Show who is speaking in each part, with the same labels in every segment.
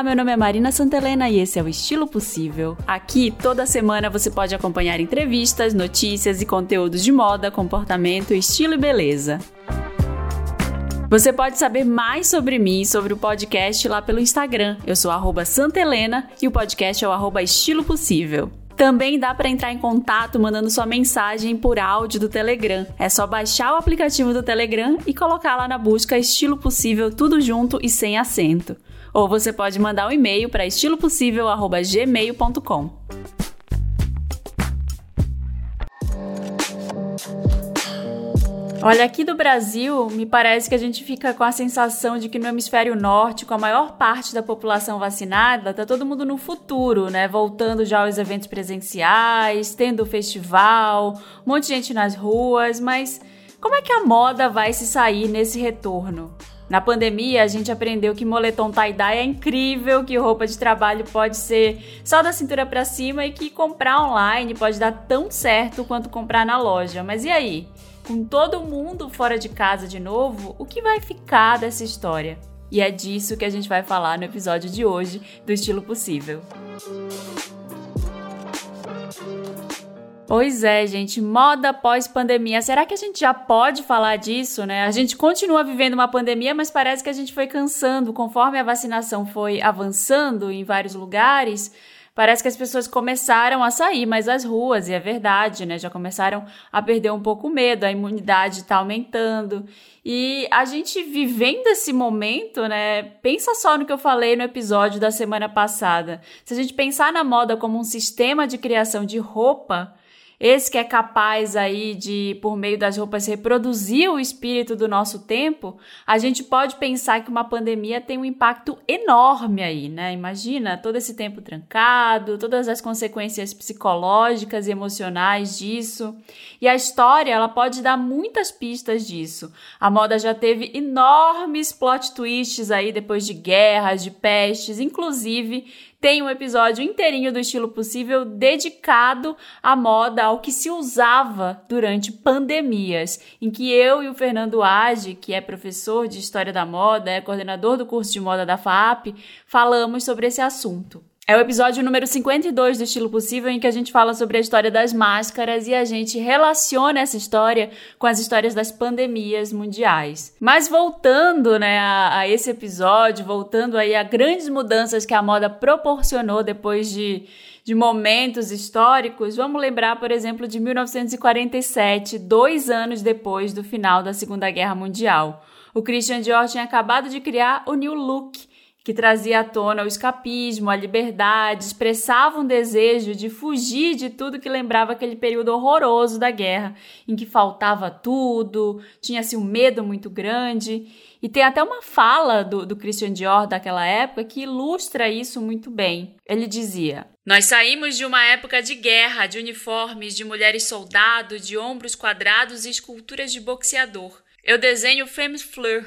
Speaker 1: Olá, meu nome é Marina Santelena e esse é o Estilo Possível. Aqui, toda semana você pode acompanhar entrevistas, notícias e conteúdos de moda, comportamento, estilo e beleza. Você pode saber mais sobre mim e sobre o podcast lá pelo Instagram. Eu sou Santelena e o podcast é o Estilo Possível. Também dá para entrar em contato mandando sua mensagem por áudio do Telegram. É só baixar o aplicativo do Telegram e colocar lá na busca Estilo Possível tudo junto e sem acento ou você pode mandar um e-mail para estilopossível@gmail.com. Olha, aqui do Brasil, me parece que a gente fica com a sensação de que no hemisfério norte, com a maior parte da população vacinada, tá todo mundo no futuro, né? Voltando já aos eventos presenciais, tendo festival, um monte de gente nas ruas, mas como é que a moda vai se sair nesse retorno? Na pandemia, a gente aprendeu que moletom tie-dye é incrível, que roupa de trabalho pode ser só da cintura para cima e que comprar online pode dar tão certo quanto comprar na loja. Mas e aí? Com todo mundo fora de casa de novo, o que vai ficar dessa história? E é disso que a gente vai falar no episódio de hoje do Estilo Possível. Pois é, gente, moda pós-pandemia. Será que a gente já pode falar disso, né? A gente continua vivendo uma pandemia, mas parece que a gente foi cansando conforme a vacinação foi avançando em vários lugares. Parece que as pessoas começaram a sair mais às ruas, e é verdade, né? Já começaram a perder um pouco o medo, a imunidade está aumentando. E a gente vivendo esse momento, né? Pensa só no que eu falei no episódio da semana passada. Se a gente pensar na moda como um sistema de criação de roupa, esse que é capaz aí de, por meio das roupas, reproduzir o espírito do nosso tempo, a gente pode pensar que uma pandemia tem um impacto enorme aí, né? Imagina todo esse tempo trancado, todas as consequências psicológicas e emocionais disso. E a história, ela pode dar muitas pistas disso. A moda já teve enormes plot twists aí depois de guerras, de pestes, inclusive tem um episódio inteirinho do Estilo Possível dedicado à moda, ao que se usava durante pandemias, em que eu e o Fernando Age, que é professor de História da Moda, é coordenador do curso de moda da FAP, falamos sobre esse assunto. É o episódio número 52 do Estilo Possível, em que a gente fala sobre a história das máscaras e a gente relaciona essa história com as histórias das pandemias mundiais. Mas voltando né, a, a esse episódio, voltando aí a grandes mudanças que a moda proporcionou depois de, de momentos históricos, vamos lembrar, por exemplo, de 1947, dois anos depois do final da Segunda Guerra Mundial. O Christian Dior tinha acabado de criar o New Look, que trazia à tona o escapismo, a liberdade, expressava um desejo de fugir de tudo que lembrava aquele período horroroso da guerra, em que faltava tudo, tinha-se um medo muito grande. E tem até uma fala do, do Christian Dior daquela época que ilustra isso muito bem. Ele dizia: Nós saímos de uma época de guerra, de uniformes, de mulheres soldado, de ombros quadrados e esculturas de boxeador. Eu desenho femme fleur,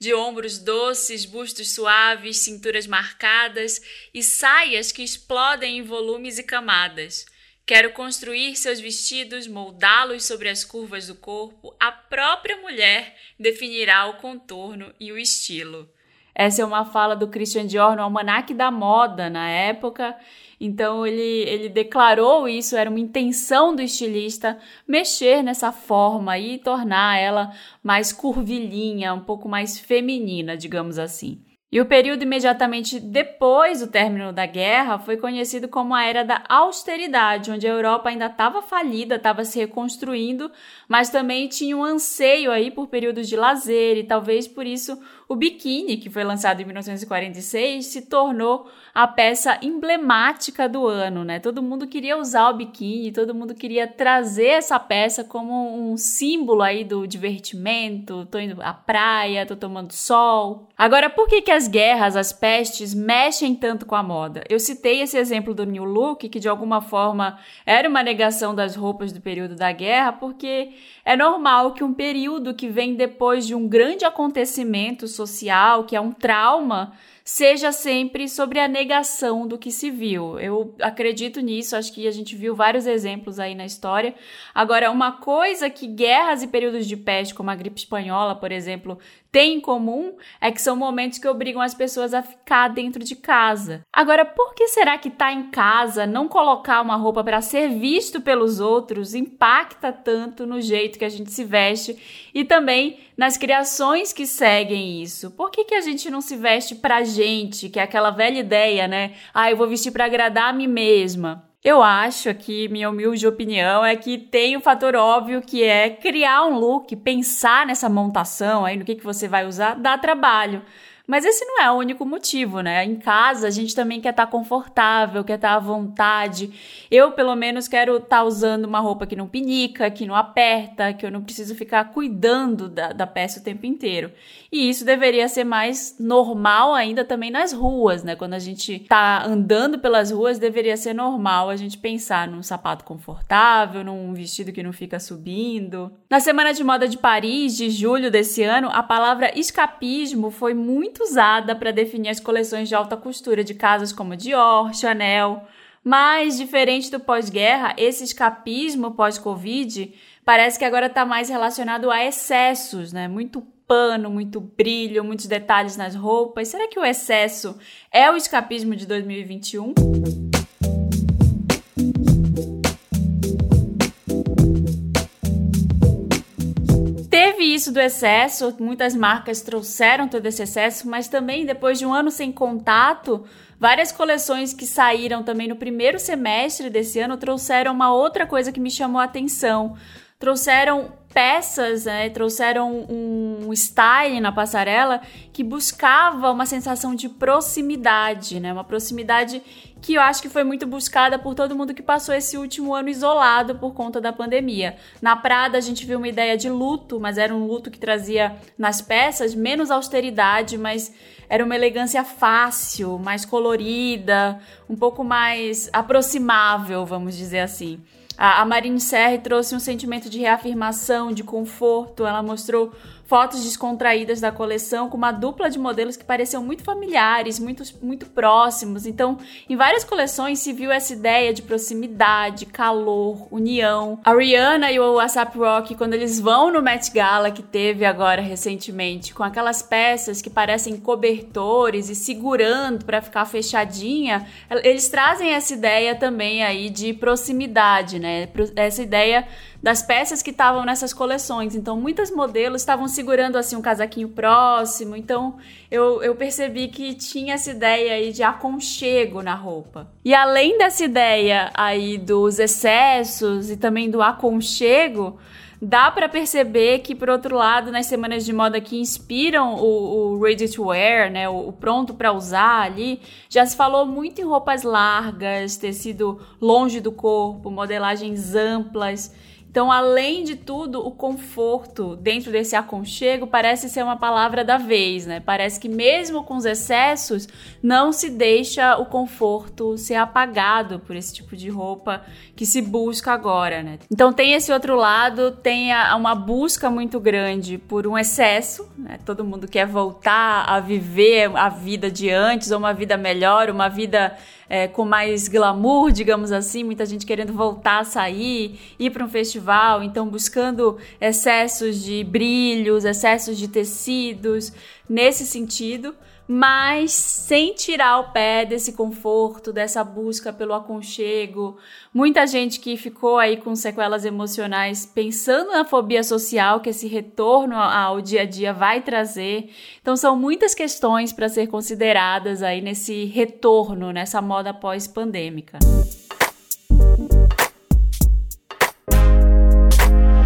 Speaker 1: de ombros doces, bustos suaves, cinturas marcadas e saias que explodem em volumes e camadas. Quero construir seus vestidos, moldá-los sobre as curvas do corpo. A própria mulher definirá o contorno e o estilo. Essa é uma fala do Christian Dior no Almanac da Moda na época. Então ele, ele declarou isso, era uma intenção do estilista mexer nessa forma e tornar ela mais curvilínea, um pouco mais feminina, digamos assim. E o período imediatamente depois do término da guerra foi conhecido como a Era da Austeridade, onde a Europa ainda estava falida, estava se reconstruindo, mas também tinha um anseio aí por períodos de lazer e talvez por isso o biquíni, que foi lançado em 1946, se tornou a peça emblemática do ano, né? Todo mundo queria usar o biquíni, todo mundo queria trazer essa peça como um símbolo aí do divertimento, tô indo à praia, tô tomando sol. Agora, por que que as guerras, as pestes mexem tanto com a moda? Eu citei esse exemplo do New Look, que de alguma forma era uma negação das roupas do período da guerra, porque é normal que um período que vem depois de um grande acontecimento social, que é um trauma, seja sempre sobre a negação do que se viu. Eu acredito nisso, acho que a gente viu vários exemplos aí na história. Agora, uma coisa que guerras e períodos de peste, como a gripe espanhola, por exemplo, têm em comum é que são momentos que obrigam as pessoas a ficar dentro de casa. Agora, por que será que estar tá em casa, não colocar uma roupa para ser visto pelos outros, impacta tanto no jeito que a gente se veste e também nas criações que seguem isso? Por que, que a gente não se veste pra gente, que é aquela velha ideia, né? Ah, eu vou vestir para agradar a mim mesma. Eu acho que minha humilde opinião é que tem o fator óbvio que é criar um look, pensar nessa montação aí no que, que você vai usar, dá trabalho. Mas esse não é o único motivo, né? Em casa a gente também quer estar tá confortável, quer estar tá à vontade. Eu, pelo menos, quero estar tá usando uma roupa que não pinica, que não aperta, que eu não preciso ficar cuidando da, da peça o tempo inteiro. E isso deveria ser mais normal ainda também nas ruas, né? Quando a gente tá andando pelas ruas, deveria ser normal a gente pensar num sapato confortável, num vestido que não fica subindo. Na Semana de Moda de Paris, de julho desse ano, a palavra escapismo foi muito muito usada para definir as coleções de alta costura de casas como Dior, Chanel. Mas, diferente do pós-guerra, esse escapismo pós-Covid parece que agora está mais relacionado a excessos, né? Muito pano, muito brilho, muitos detalhes nas roupas. Será que o excesso é o escapismo de 2021? Isso do excesso, muitas marcas trouxeram todo esse excesso, mas também depois de um ano sem contato, várias coleções que saíram também no primeiro semestre desse ano trouxeram uma outra coisa que me chamou a atenção. Trouxeram peças, né, trouxeram um style na passarela que buscava uma sensação de proximidade, né, uma proximidade que eu acho que foi muito buscada por todo mundo que passou esse último ano isolado por conta da pandemia. Na Prada a gente viu uma ideia de luto, mas era um luto que trazia nas peças menos austeridade, mas era uma elegância fácil, mais colorida, um pouco mais aproximável, vamos dizer assim. A, Marine Serre trouxe um sentimento de reafirmação, de conforto. Ela mostrou fotos descontraídas da coleção com uma dupla de modelos que pareciam muito familiares, muito, muito próximos. Então, em várias coleções se viu essa ideia de proximidade, calor, união. A Rihanna e o ASAP Rock, quando eles vão no Met Gala que teve agora recentemente, com aquelas peças que parecem cobertores e segurando para ficar fechadinha, eles trazem essa ideia também aí de proximidade, né? Essa ideia das peças que estavam nessas coleções. Então, muitos modelos estavam segurando assim um casaquinho próximo. Então, eu, eu percebi que tinha essa ideia aí de aconchego na roupa. E além dessa ideia aí dos excessos e também do aconchego, dá para perceber que, por outro lado, nas semanas de moda que inspiram o, o ready to wear, né, o, o pronto para usar ali, já se falou muito em roupas largas, tecido longe do corpo, modelagens amplas. Então, além de tudo, o conforto dentro desse aconchego parece ser uma palavra da vez, né? Parece que mesmo com os excessos, não se deixa o conforto ser apagado por esse tipo de roupa que se busca agora, né? Então tem esse outro lado, tem a, uma busca muito grande por um excesso, né? Todo mundo quer voltar a viver a vida de antes, ou uma vida melhor, uma vida é, com mais glamour, digamos assim, muita gente querendo voltar a sair, ir para um festival, então buscando excessos de brilhos, excessos de tecidos, nesse sentido mas sem tirar o pé desse conforto, dessa busca pelo aconchego. Muita gente que ficou aí com sequelas emocionais pensando na fobia social que esse retorno ao dia a dia vai trazer. Então são muitas questões para ser consideradas aí nesse retorno, nessa moda pós-pandêmica.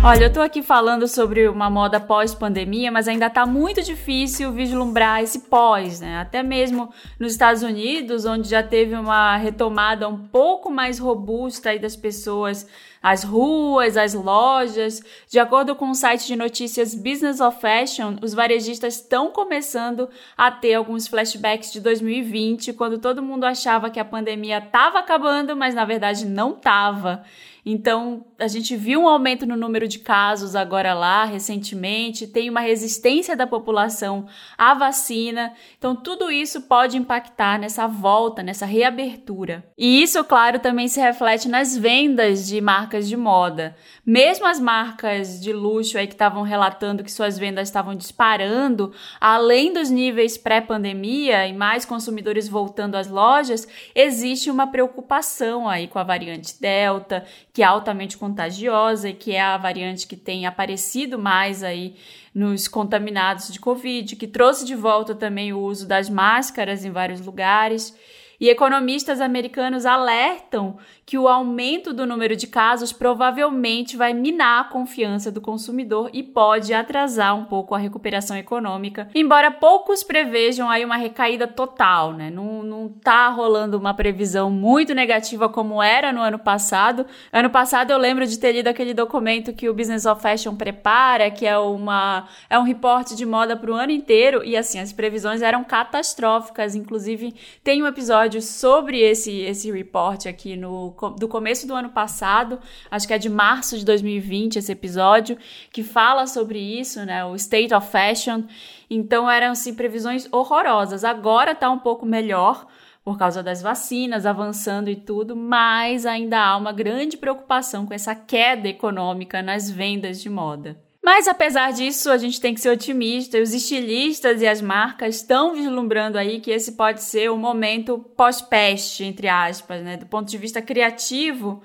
Speaker 1: Olha, eu tô aqui falando sobre uma moda pós-pandemia, mas ainda tá muito difícil vislumbrar esse pós, né? Até mesmo nos Estados Unidos, onde já teve uma retomada um pouco mais robusta aí das pessoas as ruas, as lojas. De acordo com o site de notícias Business of Fashion, os varejistas estão começando a ter alguns flashbacks de 2020, quando todo mundo achava que a pandemia estava acabando, mas na verdade não estava. Então, a gente viu um aumento no número de casos agora lá, recentemente, tem uma resistência da população à vacina. Então, tudo isso pode impactar nessa volta, nessa reabertura. E isso, claro, também se reflete nas vendas de marcas de moda. Mesmo as marcas de luxo aí que estavam relatando que suas vendas estavam disparando, além dos níveis pré-pandemia e mais consumidores voltando às lojas, existe uma preocupação aí com a variante Delta, que é altamente contagiosa e que é a variante que tem aparecido mais aí nos contaminados de Covid, que trouxe de volta também o uso das máscaras em vários lugares. E economistas americanos alertam que o aumento do número de casos provavelmente vai minar a confiança do consumidor e pode atrasar um pouco a recuperação econômica, embora poucos prevejam aí uma recaída total, né? Não, não tá rolando uma previsão muito negativa como era no ano passado. Ano passado eu lembro de ter lido aquele documento que o Business of Fashion prepara, que é uma é um reporte de moda para o ano inteiro e assim as previsões eram catastróficas, inclusive tem um episódio sobre esse esse report aqui no do começo do ano passado, acho que é de março de 2020 esse episódio, que fala sobre isso, né? O State of Fashion. Então eram assim previsões horrorosas. Agora tá um pouco melhor por causa das vacinas avançando e tudo, mas ainda há uma grande preocupação com essa queda econômica nas vendas de moda. Mas apesar disso, a gente tem que ser otimista. Os estilistas e as marcas estão vislumbrando aí que esse pode ser o momento pós-peste, entre aspas, né? Do ponto de vista criativo,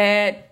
Speaker 1: é,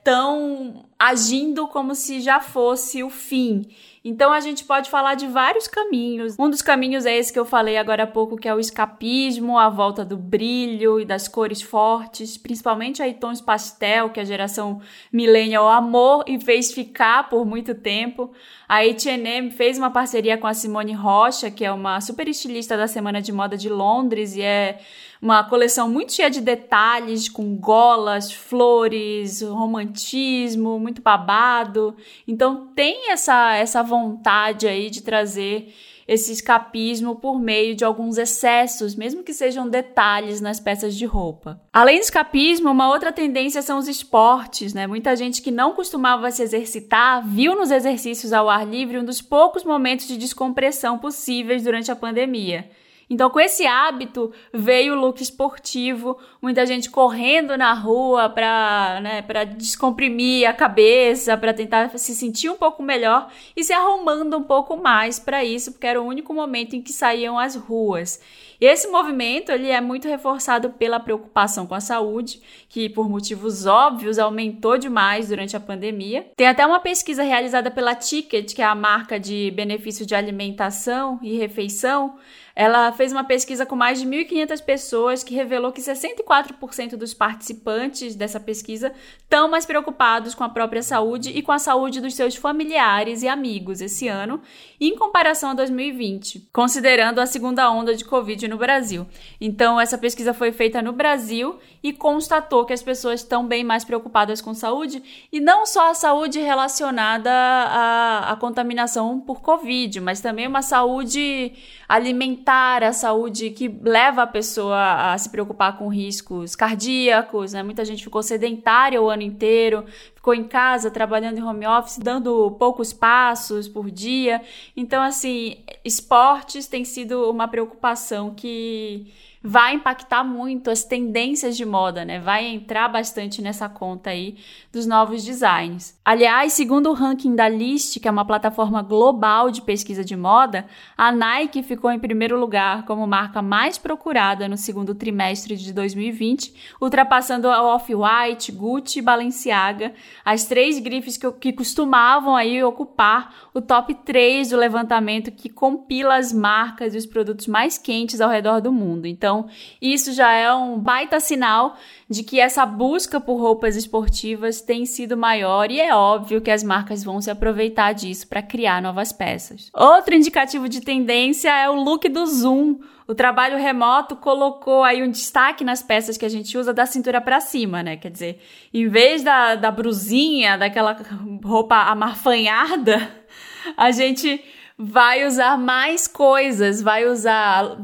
Speaker 1: agindo como se já fosse o fim. Então a gente pode falar de vários caminhos. Um dos caminhos é esse que eu falei agora há pouco, que é o escapismo, a volta do brilho e das cores fortes, principalmente aí tons pastel, que a geração millennial amou e fez ficar por muito tempo. A H&M fez uma parceria com a Simone Rocha, que é uma super estilista da Semana de Moda de Londres e é uma coleção muito cheia de detalhes, com golas, flores, romantismo, muito babado. Então tem essa essa vontade aí de trazer esse escapismo por meio de alguns excessos, mesmo que sejam detalhes nas peças de roupa. Além do escapismo, uma outra tendência são os esportes, né? Muita gente que não costumava se exercitar viu nos exercícios ao ar livre um dos poucos momentos de descompressão possíveis durante a pandemia. Então, com esse hábito, veio o look esportivo, muita gente correndo na rua para né, descomprimir a cabeça, para tentar se sentir um pouco melhor e se arrumando um pouco mais para isso, porque era o único momento em que saíam às ruas. E esse movimento ele é muito reforçado pela preocupação com a saúde, que por motivos óbvios aumentou demais durante a pandemia. Tem até uma pesquisa realizada pela Ticket, que é a marca de benefício de alimentação e refeição, ela fez uma pesquisa com mais de 1.500 pessoas que revelou que 64% dos participantes dessa pesquisa estão mais preocupados com a própria saúde e com a saúde dos seus familiares e amigos esse ano, em comparação a 2020, considerando a segunda onda de Covid no Brasil. Então, essa pesquisa foi feita no Brasil e constatou que as pessoas estão bem mais preocupadas com saúde e não só a saúde relacionada à, à contaminação por Covid, mas também uma saúde alimentar, a saúde que leva a pessoa a se preocupar com riscos cardíacos, né? Muita gente ficou sedentária o ano inteiro, ficou em casa trabalhando em home office, dando poucos passos por dia. Então, assim, esportes tem sido uma preocupação que vai impactar muito as tendências de moda, né? Vai entrar bastante nessa conta aí dos novos designs. Aliás, segundo o ranking da List, que é uma plataforma global de pesquisa de moda, a Nike ficou em primeiro lugar como marca mais procurada no segundo trimestre de 2020, ultrapassando a Off-White, Gucci e Balenciaga, as três grifes que, que costumavam aí ocupar o top 3 do levantamento que compila as marcas e os produtos mais quentes ao redor do mundo. Então, então, isso já é um baita sinal de que essa busca por roupas esportivas tem sido maior e é óbvio que as marcas vão se aproveitar disso para criar novas peças. Outro indicativo de tendência é o look do Zoom. O trabalho remoto colocou aí um destaque nas peças que a gente usa da cintura para cima, né? Quer dizer, em vez da, da brusinha, daquela roupa amarfanhada, a gente vai usar mais coisas, vai usar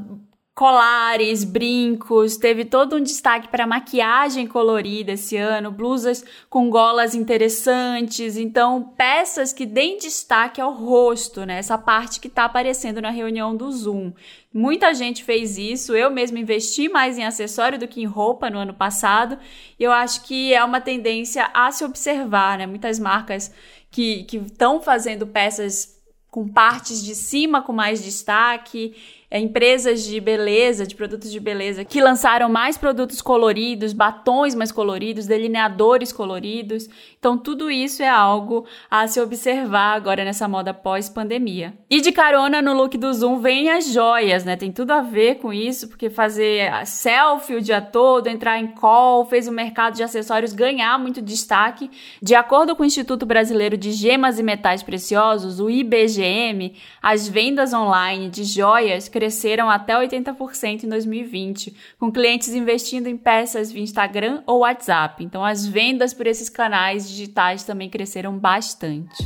Speaker 1: colares, brincos, teve todo um destaque para maquiagem colorida esse ano, blusas com golas interessantes, então peças que deem destaque ao rosto, né? Essa parte que está aparecendo na reunião do Zoom. Muita gente fez isso, eu mesmo investi mais em acessório do que em roupa no ano passado, e eu acho que é uma tendência a se observar, né? Muitas marcas que estão fazendo peças com partes de cima com mais destaque é, empresas de beleza, de produtos de beleza, que lançaram mais produtos coloridos, batons mais coloridos, delineadores coloridos. Então, tudo isso é algo a se observar agora nessa moda pós-pandemia. E de carona no look do Zoom vem as joias, né? Tem tudo a ver com isso, porque fazer selfie o dia todo, entrar em call, fez o mercado de acessórios ganhar muito destaque. De acordo com o Instituto Brasileiro de Gemas e Metais Preciosos, o IBGM, as vendas online de joias cresceram até 80% em 2020, com clientes investindo em peças via Instagram ou WhatsApp. Então, as vendas por esses canais digitais também cresceram bastante.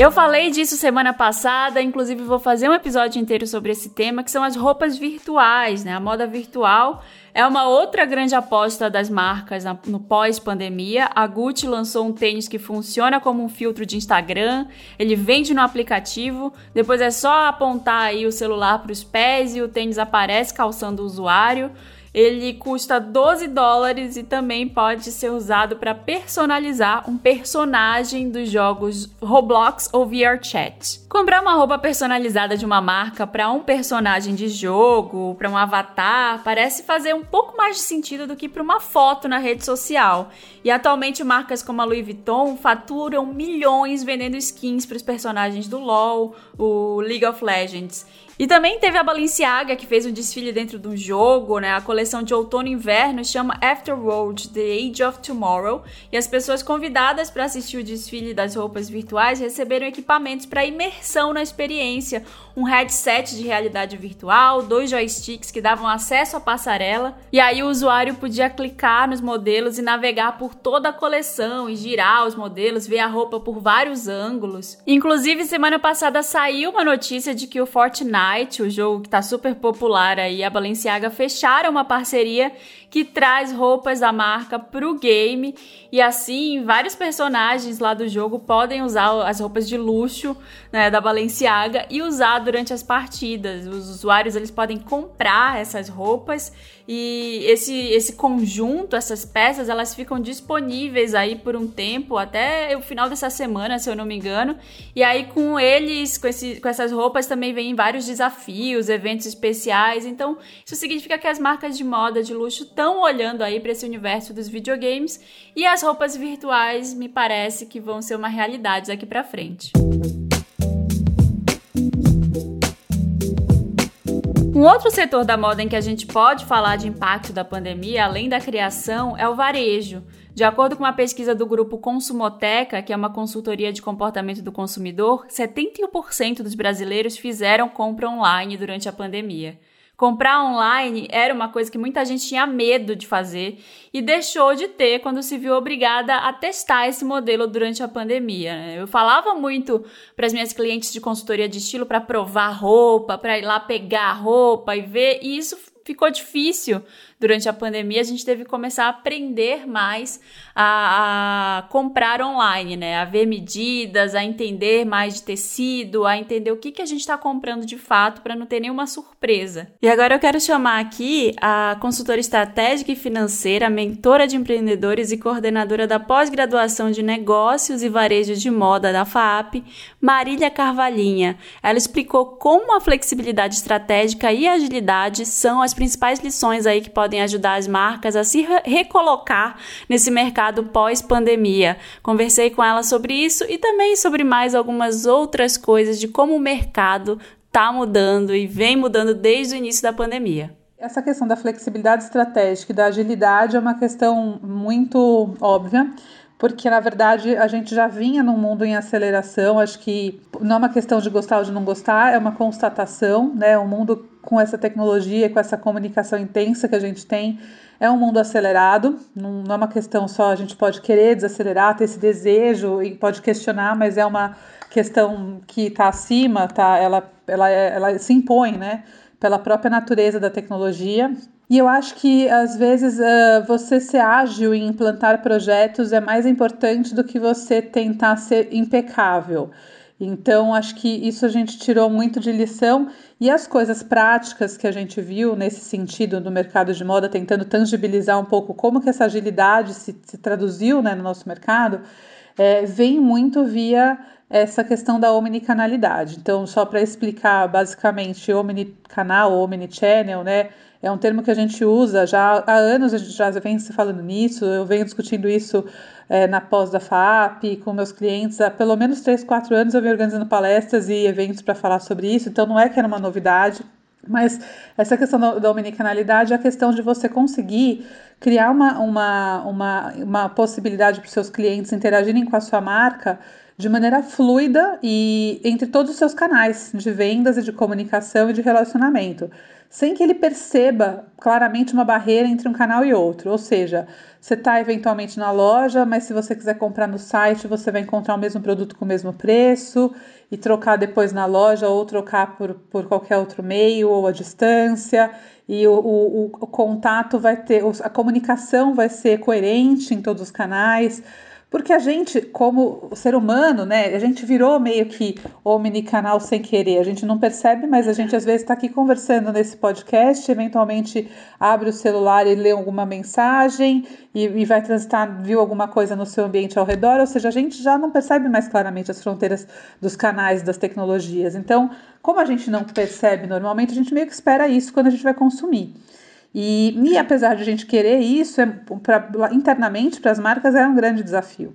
Speaker 1: Eu falei disso semana passada, inclusive vou fazer um episódio inteiro sobre esse tema, que são as roupas virtuais, né? A moda virtual é uma outra grande aposta das marcas no pós-pandemia. A Gucci lançou um tênis que funciona como um filtro de Instagram. Ele vende no aplicativo. Depois é só apontar aí o celular para os pés e o tênis aparece calçando o usuário. Ele custa 12 dólares e também pode ser usado para personalizar um personagem dos jogos Roblox ou VRChat. Comprar uma roupa personalizada de uma marca para um personagem de jogo, para um avatar, parece fazer um pouco mais de sentido do que para uma foto na rede social. E atualmente marcas como a Louis Vuitton faturam milhões vendendo skins para os personagens do LoL, o League of Legends. E também teve a Balenciaga, que fez um desfile dentro de um jogo, né? A coleção de outono e inverno chama Afterworld, The Age of Tomorrow. E as pessoas convidadas para assistir o desfile das roupas virtuais receberam equipamentos para imersão na experiência. Um headset de realidade virtual, dois joysticks que davam acesso à passarela. E aí o usuário podia clicar nos modelos e navegar por toda a coleção e girar os modelos, ver a roupa por vários ângulos. Inclusive, semana passada saiu uma notícia de que o Fortnite O jogo que está super popular aí, a Balenciaga fecharam uma parceria que traz roupas da marca pro game e assim vários personagens lá do jogo podem usar as roupas de luxo né, da Balenciaga e usar durante as partidas. Os usuários eles podem comprar essas roupas e esse, esse conjunto, essas peças, elas ficam disponíveis aí por um tempo, até o final dessa semana, se eu não me engano. E aí com eles, com, esse, com essas roupas também vem vários desafios, eventos especiais. Então isso significa que as marcas de moda de luxo estão olhando aí para esse universo dos videogames e as roupas virtuais me parece que vão ser uma realidade daqui para frente. Um outro setor da moda em que a gente pode falar de impacto da pandemia, além da criação, é o varejo. De acordo com uma pesquisa do grupo Consumoteca, que é uma consultoria de comportamento do consumidor, 71% dos brasileiros fizeram compra online durante a pandemia. Comprar online era uma coisa que muita gente tinha medo de fazer e deixou de ter quando se viu obrigada a testar esse modelo durante a pandemia. Né? Eu falava muito para as minhas clientes de consultoria de estilo para provar roupa, para ir lá pegar roupa e ver, e isso ficou difícil durante a pandemia, a gente teve que começar a aprender mais a, a, comprar online, né? A ver medidas, a entender mais de tecido, a entender o que, que a gente está comprando de fato para não ter nenhuma surpresa. E agora eu quero chamar aqui a consultora estratégica e financeira, mentora de empreendedores e coordenadora da pós-graduação de negócios e varejo de moda da FAP, Marília Carvalhinha. Ela explicou como a flexibilidade estratégica e a agilidade são as principais lições aí que podem podem ajudar as marcas a se recolocar nesse mercado pós-pandemia. Conversei com ela sobre isso e também sobre mais algumas outras coisas de como o mercado está mudando e vem mudando desde o início da pandemia.
Speaker 2: Essa questão da flexibilidade estratégica e da agilidade é uma questão muito óbvia, porque na verdade a gente já vinha num mundo em aceleração. Acho que não é uma questão de gostar ou de não gostar, é uma constatação, né? O mundo com essa tecnologia, com essa comunicação intensa que a gente tem, É um mundo acelerado, não, é uma questão só a gente pode querer desacelerar, ter esse desejo e pode questionar, mas é uma questão que está acima, tá? Ela, ela, ela se impõe, né? Pela própria natureza da tecnologia. E eu acho que às vezes uh, você ser ágil em implantar projetos é mais importante do que você tentar ser impecável. Então, acho que isso a gente tirou muito de lição e as coisas práticas que a gente viu nesse sentido no mercado de moda, tentando tangibilizar um pouco como que essa agilidade se, se traduziu né, no nosso mercado, é, vem muito via essa questão da omnicanalidade. Então, só para explicar basicamente omnicanal, omnichannel, né? É um termo que a gente usa já há anos, a gente já vem se falando nisso, eu venho discutindo isso é, na pós da FAP, com meus clientes, há pelo menos 3, 4 anos eu venho organizando palestras e eventos para falar sobre isso, então não é que era uma novidade, mas essa questão da, da omnicanalidade é a questão de você conseguir criar uma, uma, uma, uma possibilidade para os seus clientes interagirem com a sua marca de maneira fluida e entre todos os seus canais de vendas e de comunicação e de relacionamento sem que ele perceba claramente uma barreira entre um canal e outro. Ou seja, você está eventualmente na loja, mas se você quiser comprar no site, você vai encontrar o mesmo produto com o mesmo preço e trocar depois na loja ou trocar por, por qualquer outro meio ou a distância. E o, o, o contato vai ter, a comunicação vai ser coerente em todos os canais. Porque a gente, como ser humano, né, a gente virou meio que omnicanal sem querer. A gente não percebe, mas a gente às vezes está aqui conversando nesse podcast, eventualmente abre o celular e lê alguma mensagem e, e vai transitar, viu alguma coisa no seu ambiente ao redor, ou seja, a gente já não percebe mais claramente as fronteiras dos canais, das tecnologias. Então, como a gente não percebe normalmente, a gente meio que espera isso quando a gente vai consumir. E, e apesar de a gente querer isso, é, pra, internamente para as marcas é um grande desafio.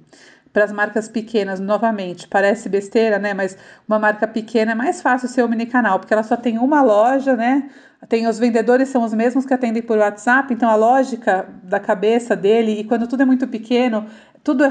Speaker 2: Para as marcas pequenas, novamente, parece besteira, né? Mas uma marca pequena é mais fácil ser omnicanal, porque ela só tem uma loja, né? Tem os vendedores são os mesmos que atendem por WhatsApp, então a lógica da cabeça dele, e quando tudo é muito pequeno, tudo é,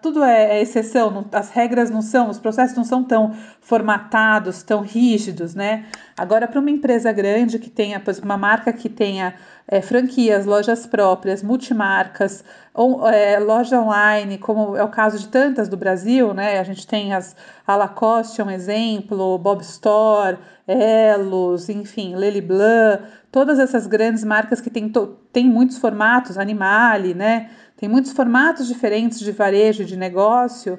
Speaker 2: tudo é, é exceção, as regras não são, os processos não são tão formatados, tão rígidos, né? Agora, para uma empresa grande que tenha, uma marca que tenha é, franquias, lojas próprias, multimarcas, ou, é, loja online, como é o caso de tantas do Brasil, né? A gente tem as a Lacoste, é um exemplo, Bob Store, Elos, enfim, Lely Blanc, todas essas grandes marcas que têm, têm muitos formatos, Animale, né? Tem muitos formatos diferentes de varejo, de negócio.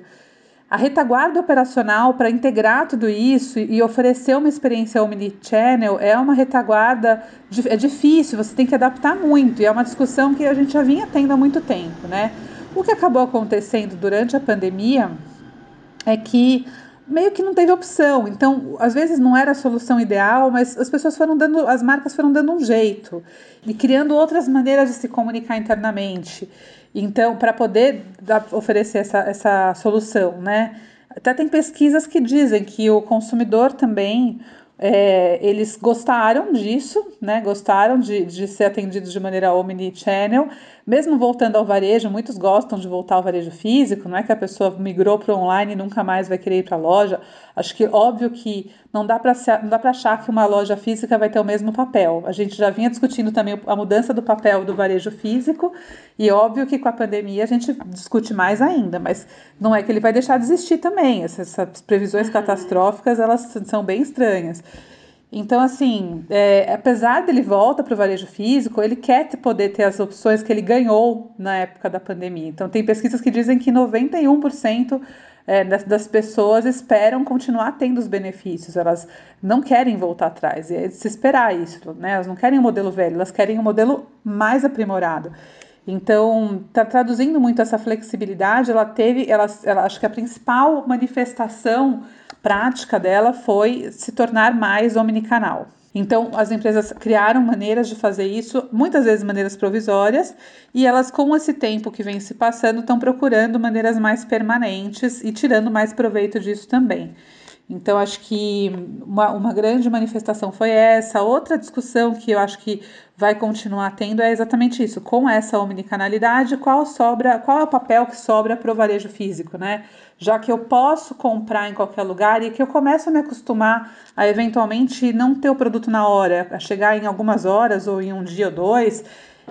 Speaker 2: A retaguarda operacional para integrar tudo isso e oferecer uma experiência omnichannel é uma retaguarda é difícil, você tem que adaptar muito e é uma discussão que a gente já vinha tendo há muito tempo, né? O que acabou acontecendo durante a pandemia é que meio que não teve opção. Então, às vezes não era a solução ideal, mas as pessoas foram dando, as marcas foram dando um jeito e criando outras maneiras de se comunicar internamente. Então, para poder oferecer essa, essa solução, né? Até tem pesquisas que dizem que o consumidor também é, eles gostaram disso, né? Gostaram de, de ser atendidos de maneira omnichannel, mesmo voltando ao varejo, muitos gostam de voltar ao varejo físico, não é que a pessoa migrou para o online e nunca mais vai querer ir para a loja. Acho que óbvio que não dá para não dá para achar que uma loja física vai ter o mesmo papel. A gente já vinha discutindo também a mudança do papel do varejo físico e óbvio que com a pandemia a gente discute mais ainda, mas não é que ele vai deixar de existir também. Essas, essas previsões uhum. catastróficas elas são bem estranhas. Então, assim, é, apesar dele volta para o varejo físico, ele quer poder ter as opções que ele ganhou na época da pandemia. Então, tem pesquisas que dizem que 91% é, das, das, pessoas esperam continuar tendo os benefícios, elas não querem voltar atrás, e é de se esperar isso, né? Elas não querem um modelo velho, elas querem um modelo mais aprimorado. Então, tá traduzindo muito essa flexibilidade, ela teve, ela, ela acho que a principal manifestação prática dela foi se tornar mais omnicanal. Então, as empresas criaram maneiras de fazer isso, muitas vezes maneiras provisórias, e elas, com esse tempo que vem se passando, estão procurando maneiras mais permanentes e tirando mais proveito disso também. Então, acho que uma, uma grande manifestação foi essa. Outra discussão que eu acho que vai continuar tendo é exatamente isso. Com essa omnicanalidade, qual sobra, qual é o papel que sobra para o varejo físico, né? Já que eu posso comprar em qualquer lugar e que eu começo a me acostumar a eventualmente não ter o produto na hora, a chegar em algumas horas ou em um dia ou dois.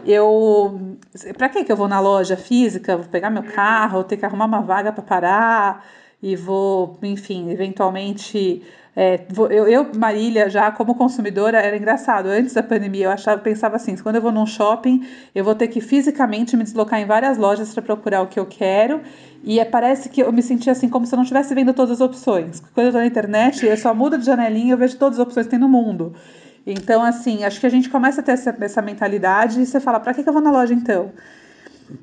Speaker 2: eu para que que eu vou na loja física? Vou pegar meu carro, ter que arrumar uma vaga para parar e vou, enfim, eventualmente é, eu, eu, Marília, já como consumidora, era engraçado. Antes da pandemia, eu achava, pensava assim: quando eu vou num shopping, eu vou ter que fisicamente me deslocar em várias lojas para procurar o que eu quero. E é, parece que eu me sentia assim, como se eu não estivesse vendo todas as opções. Quando eu estou na internet, eu só mudo de janelinha e eu vejo todas as opções que tem no mundo. Então, assim, acho que a gente começa a ter essa, essa mentalidade e você fala: para que, que eu vou na loja então?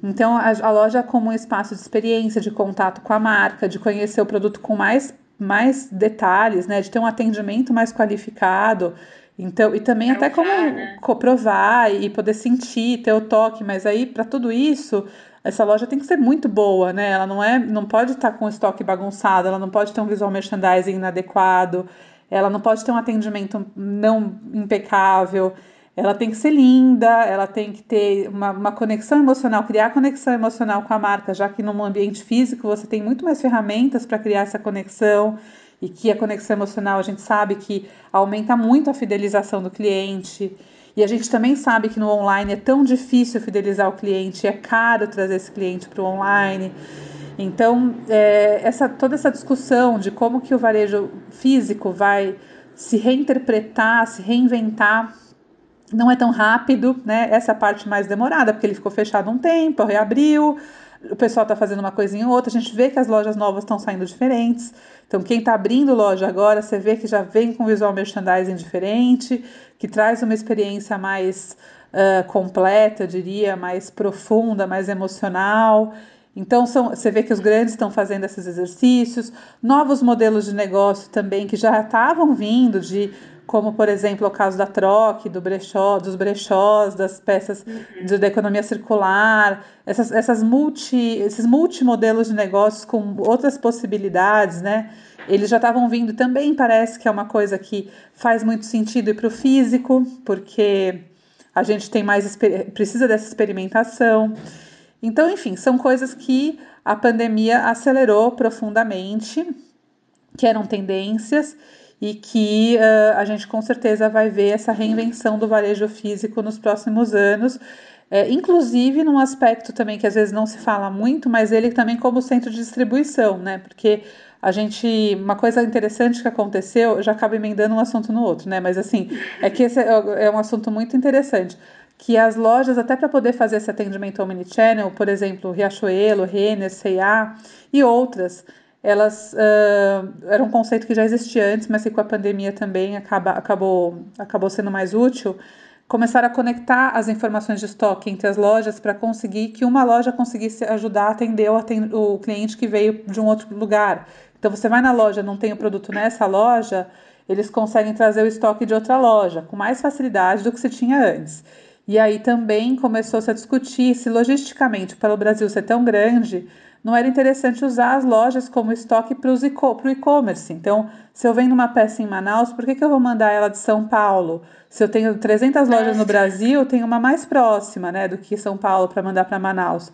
Speaker 2: Então, a, a loja como um espaço de experiência, de contato com a marca, de conhecer o produto com mais mais detalhes, né, de ter um atendimento mais qualificado. Então, e também até como né? provar e poder sentir, ter o toque, mas aí para tudo isso, essa loja tem que ser muito boa, né? Ela não é, não pode estar tá com o estoque bagunçado, ela não pode ter um visual merchandising inadequado, ela não pode ter um atendimento não impecável ela tem que ser linda, ela tem que ter uma, uma, conexão emocional, criar conexão emocional com a marca, já que no ambiente físico você tem muito mais ferramentas para criar essa conexão e que a conexão emocional a gente sabe que aumenta muito a fidelização do cliente. E a gente também sabe que no online é tão difícil fidelizar o cliente, é caro trazer esse cliente para o online. Então, é, essa, toda essa discussão de como que o varejo físico vai se reinterpretar, se reinventar não é tão rápido, né? Essa é parte mais demorada, porque ele ficou fechado um tempo, reabriu, o pessoal está fazendo uma coisinha ou outra, a gente vê que as lojas novas estão saindo diferentes. Então, quem está abrindo loja agora, você vê que já vem com visual merchandising diferente, que traz uma experiência mais uh, completa, eu diria, mais profunda, mais emocional. Então, são, você vê que os grandes estão fazendo esses exercícios, novos modelos de negócio também que já estavam vindo de como por exemplo o caso da troque, do brechó, dos brechós, das peças de, da economia circular, essas, essas multi, esses multimodelos de negócios com outras possibilidades, né? Eles já estavam vindo também, parece que é uma coisa que faz muito sentido para o físico, porque a gente tem mais precisa dessa experimentação. Então, enfim, são coisas que a pandemia acelerou profundamente, que eram tendências e que uh, a gente com certeza vai ver essa reinvenção do varejo físico nos próximos anos. É, inclusive num aspecto também que às vezes não se fala muito, mas ele também como centro de distribuição, né? Porque a gente. Uma coisa interessante que aconteceu, já acaba emendando um assunto no outro, né? Mas assim, é que esse é, é um assunto muito interessante. Que as lojas, até para poder fazer esse atendimento omnichannel, por exemplo, Riachuelo, Renner, C&A e outras, elas uh, era um conceito que já existia antes, mas que com a pandemia também acaba, acabou, acabou sendo mais útil. Começaram a conectar as informações de estoque entre as lojas para conseguir que uma loja conseguisse ajudar a atender o, o cliente que veio de um outro lugar. Então você vai na loja, não tem o produto nessa loja, eles conseguem trazer o estoque de outra loja com mais facilidade do que se tinha antes. E aí também começou-se a discutir se logisticamente, para o Brasil ser tão grande, não era interessante usar as lojas como estoque para o e-commerce. Então, se eu vendo uma peça em Manaus, por que, que eu vou mandar ela de São Paulo? Se eu tenho 300 lojas no Brasil, eu tenho uma mais próxima né, do que São Paulo para mandar para Manaus.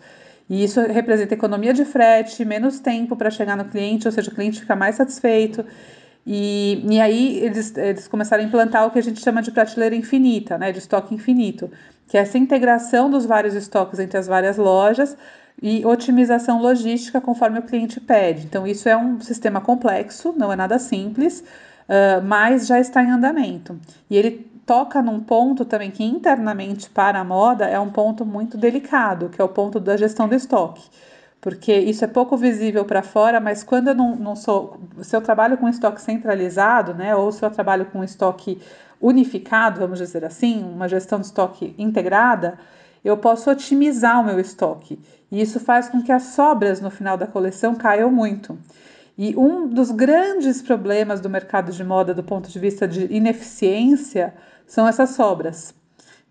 Speaker 2: E isso representa economia de frete, menos tempo para chegar no cliente, ou seja, o cliente fica mais satisfeito. E, e aí eles, eles começaram a implantar o que a gente chama de prateleira infinita, né, de estoque infinito, que é essa integração dos vários estoques entre as várias lojas e otimização logística conforme o cliente pede. Então, isso é um sistema complexo, não é nada simples, uh, mas já está em andamento. E ele toca num ponto também que internamente para a moda é um ponto muito delicado, que é o ponto da gestão do estoque. Porque isso é pouco visível para fora, mas quando eu não, não sou. Se eu trabalho com estoque centralizado, né, ou se eu trabalho com estoque unificado, vamos dizer assim, uma gestão de estoque integrada, eu posso otimizar o meu estoque. E isso faz com que as sobras no final da coleção caiam muito. E um dos grandes problemas do mercado de moda, do ponto de vista de ineficiência, são essas sobras.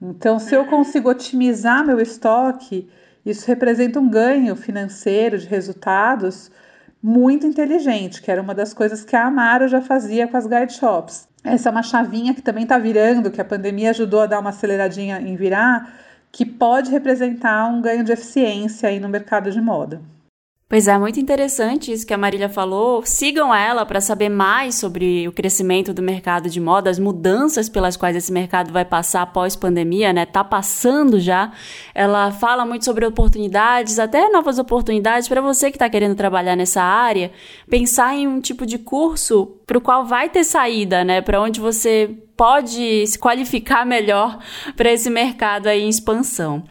Speaker 2: Então, se eu consigo otimizar meu estoque, isso representa um ganho financeiro de resultados muito inteligente, que era uma das coisas que a Amaro já fazia com as guide shops. Essa é uma chavinha que também está virando, que a pandemia ajudou a dar uma aceleradinha em virar, que pode representar um ganho de eficiência aí no mercado de moda.
Speaker 1: Pois é, muito interessante isso que a Marília falou. Sigam ela para saber mais sobre o crescimento do mercado de moda, as mudanças pelas quais esse mercado vai passar após pandemia, né? Tá passando já. Ela fala muito sobre oportunidades, até novas oportunidades para você que está querendo trabalhar nessa área, pensar em um tipo de curso para o qual vai ter saída, né? Para onde você pode se qualificar melhor para esse mercado aí em expansão.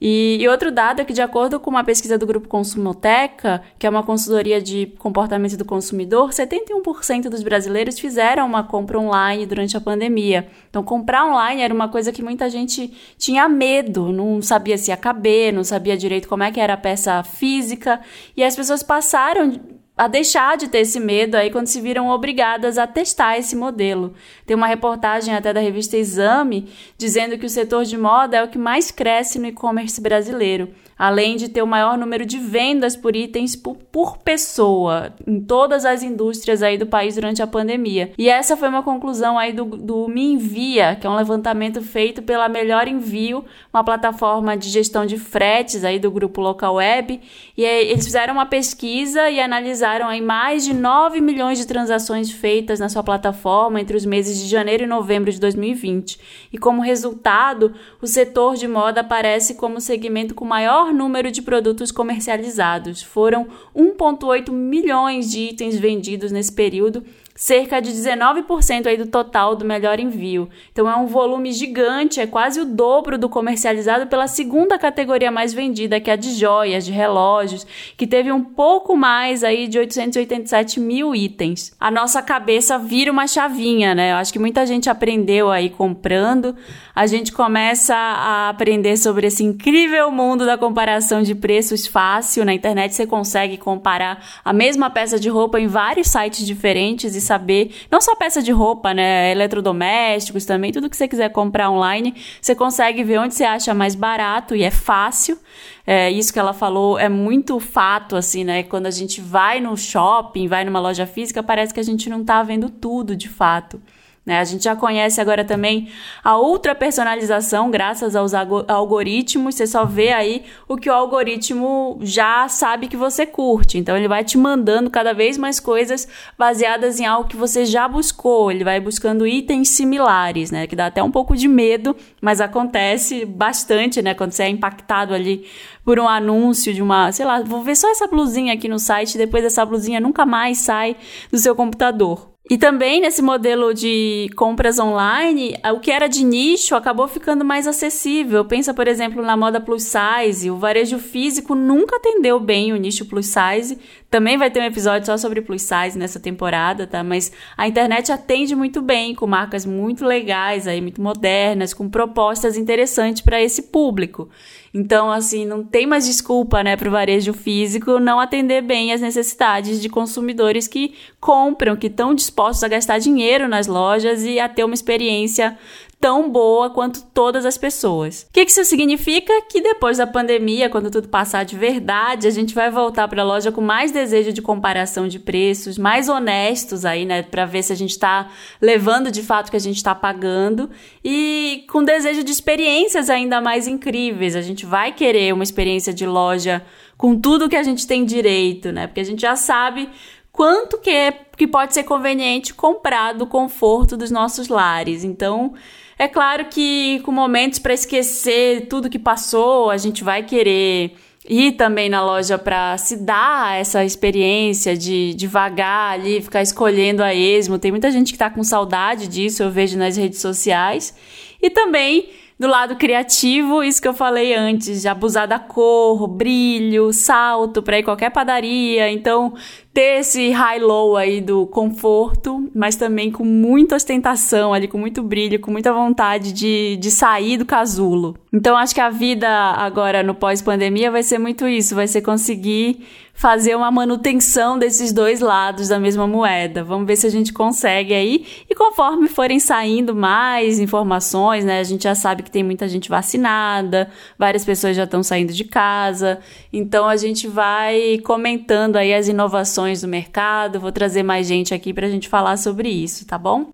Speaker 1: E, e, outro dado é que, de acordo com uma pesquisa do Grupo Consumoteca, que é uma consultoria de comportamento do consumidor, 71% dos brasileiros fizeram uma compra online durante a pandemia. Então, comprar online era uma coisa que muita gente tinha medo, não sabia se ia caber, não sabia direito como é que era a peça física, e as pessoas passaram a deixar de ter esse medo aí quando se viram obrigadas a testar esse modelo. Tem uma reportagem até da revista Exame dizendo que o setor de moda é o que mais cresce no e-commerce brasileiro além de ter o maior número de vendas por itens por, por, pessoa em todas as indústrias aí do país durante a pandemia. E essa foi uma conclusão aí do, do Me Envia, que é um levantamento feito pela Melhor Envio, uma plataforma de gestão de fretes aí do grupo Local Web. E eles fizeram uma pesquisa e analisaram aí mais de 9 milhões de transações feitas na sua plataforma entre os meses de janeiro e novembro de 2020. E como resultado, o setor de moda aparece como o segmento com maior maior número de produtos comercializados. Foram 1,8 milhões de itens vendidos nesse período cerca de 19% aí do total do melhor envio. Então é um volume gigante, é quase o dobro do comercializado pela segunda categoria mais vendida, que é a de joias, de relógios, que teve um pouco mais aí de 887 mil itens. A nossa cabeça vira uma chavinha, né? Eu acho que muita gente aprendeu aí comprando, a gente começa a aprender sobre esse incrível mundo da comparação de preços fácil. Na internet você consegue comparar a mesma peça de roupa em vários sites diferentes saber, não só peça de roupa, né, eletrodomésticos também, tudo que você quiser comprar online, você consegue ver onde você acha mais barato e é fácil. É, isso que ela falou é muito fato, assim, né? Quando a gente vai no shopping, vai numa loja física, parece que a gente não tá vendo tudo de fato. Né? A gente já conhece agora também a ultra personalização graças aos algoritmos. Você só vê aí o que o algoritmo já sabe que você curte. Então ele vai te mandando cada vez mais coisas baseadas em algo que você já buscou. Ele vai buscando itens similares, né? Que dá até um pouco de medo, mas acontece bastante, né? Quando você é impactado ali por um anúncio de uma, sei lá, vou ver só essa blusinha aqui no site, depois essa blusinha nunca mais sai do seu computador. E também nesse modelo de compras online, o que era de nicho acabou ficando mais acessível. Pensa, por exemplo, na moda plus size. O varejo físico nunca atendeu bem o nicho plus size. Também vai ter um episódio só sobre plus size nessa temporada, tá? Mas a internet atende muito bem, com marcas muito legais aí, muito modernas, com propostas interessantes para esse público. Então, assim, não tem mais desculpa, né, para o varejo físico não atender bem as necessidades de consumidores que compram, que estão dispostos a gastar dinheiro nas lojas e a ter uma experiência tão boa quanto todas as pessoas. O que, isso significa? Que depois da pandemia, quando tudo passar de verdade, a gente vai voltar para a loja com mais desejo de comparação de preços, mais honestos aí, né, para ver se a gente está levando de fato o que a gente está pagando e com desejo de experiências ainda mais incríveis. A gente vai querer uma experiência de loja com tudo que a gente tem direito, né? Porque a gente já sabe quanto que, é, que pode ser conveniente comprar do conforto dos nossos lares. Então, é claro que com momentos para esquecer tudo que passou, a gente vai querer ir também na loja para se dar essa experiência de devagar ali, ficar escolhendo a esmo. Tem muita gente que está com saudade disso, eu vejo nas redes sociais. E também do lado criativo, isso que eu falei antes, de abusar da cor, brilho, salto para ir qualquer padaria. Então, ter esse high-low aí do conforto, mas também com muita ostentação ali, com muito brilho, com muita vontade de, de sair do casulo. Então acho que a vida agora no pós-pandemia vai ser muito isso, vai ser conseguir fazer uma manutenção desses dois lados da mesma moeda. Vamos ver se a gente consegue aí. E conforme forem saindo mais informações, né? A gente já sabe que tem muita gente vacinada, várias pessoas já estão saindo de casa. Então a gente vai comentando aí as inovações do mercado. Vou trazer mais gente aqui para a gente falar sobre isso, tá bom?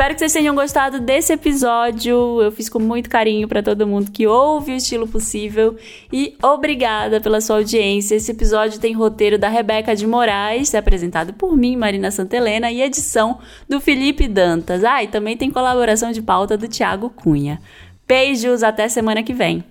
Speaker 1: Espero que vocês tenham gostado desse episódio. Eu fiz com muito carinho para todo mundo que ouve o estilo possível e obrigada pela sua audiência. Esse episódio tem roteiro da Rebeca de Moraes, apresentado por mim, Marina Santelena, e edição do Felipe Dantas. Ah, e também tem colaboração de pauta do Thiago Cunha. Beijos, até semana que vem.